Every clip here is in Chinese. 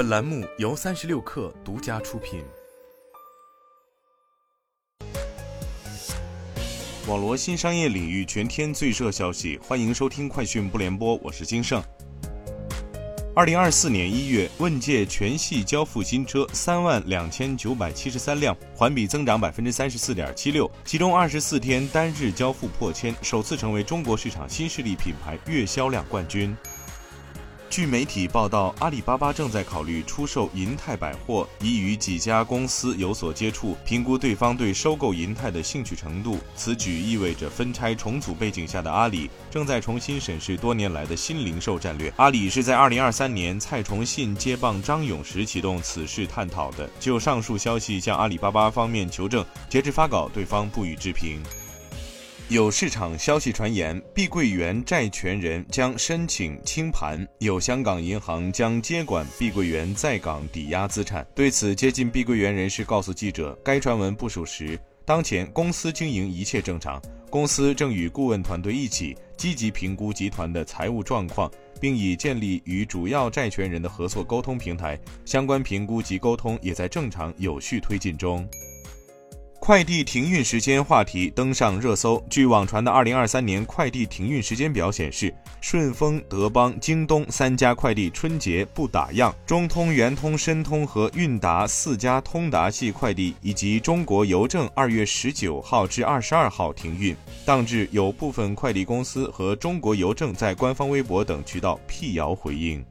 本栏目由三十六氪独家出品。网罗新商业领域全天最热消息，欢迎收听快讯不联播，我是金盛。二零二四年一月，问界全系交付新车三万两千九百七十三辆，环比增长百分之三十四点七六，其中二十四天单日交付破千，首次成为中国市场新势力品牌月销量冠军。据媒体报道，阿里巴巴正在考虑出售银泰百货，已与几家公司有所接触，评估对方对收购银泰的兴趣程度。此举意味着分拆重组背景下的阿里正在重新审视多年来的新零售战略。阿里是在2023年蔡崇信接棒张勇时启动此事探讨的。就上述消息向阿里巴巴方面求证，截至发稿，对方不予置评。有市场消息传言，碧桂园债权人将申请清盘，有香港银行将接管碧桂园在港抵押资产。对此，接近碧桂园人士告诉记者，该传闻不属实。当前公司经营一切正常，公司正与顾问团队一起积极评估集团的财务状况，并已建立与主要债权人的合作沟通平台，相关评估及沟通也在正常有序推进中。快递停运时间话题登上热搜。据网传的2023年快递停运时间表显示，顺丰、德邦、京东三家快递春节不打烊，中通、圆通、申通和韵达四家通达系快递以及中国邮政2月19号至22号停运。当日有部分快递公司和中国邮政在官方微博等渠道辟谣回应。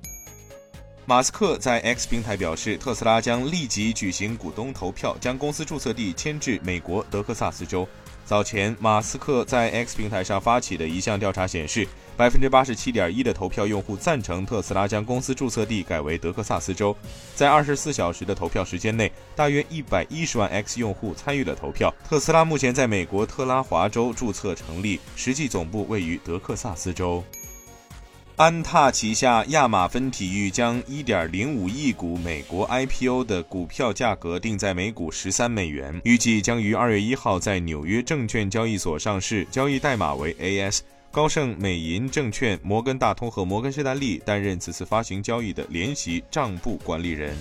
马斯克在 X 平台表示，特斯拉将立即举行股东投票，将公司注册地迁至美国德克萨斯州。早前，马斯克在 X 平台上发起的一项调查显示，百分之八十七点一的投票用户赞成特斯拉将公司注册地改为德克萨斯州。在二十四小时的投票时间内，大约一百一十万 X 用户参与了投票。特斯拉目前在美国特拉华州注册成立，实际总部位于德克萨斯州。安踏旗下亚马芬体育将1.05亿股美国 IPO 的股票价格定在每股13美元，预计将于2月1号在纽约证券交易所上市，交易代码为 AS。高盛、美银证券、摩根大通和摩根士丹利担任此次发行交易的联席账簿管理人。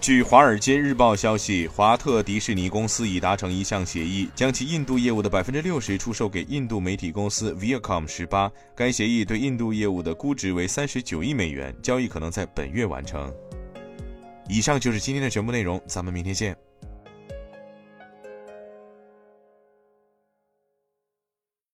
据《华尔街日报》消息，华特迪士尼公司已达成一项协议，将其印度业务的百分之六十出售给印度媒体公司 Viacom 十八。该协议对印度业务的估值为三十九亿美元，交易可能在本月完成。以上就是今天的全部内容，咱们明天见。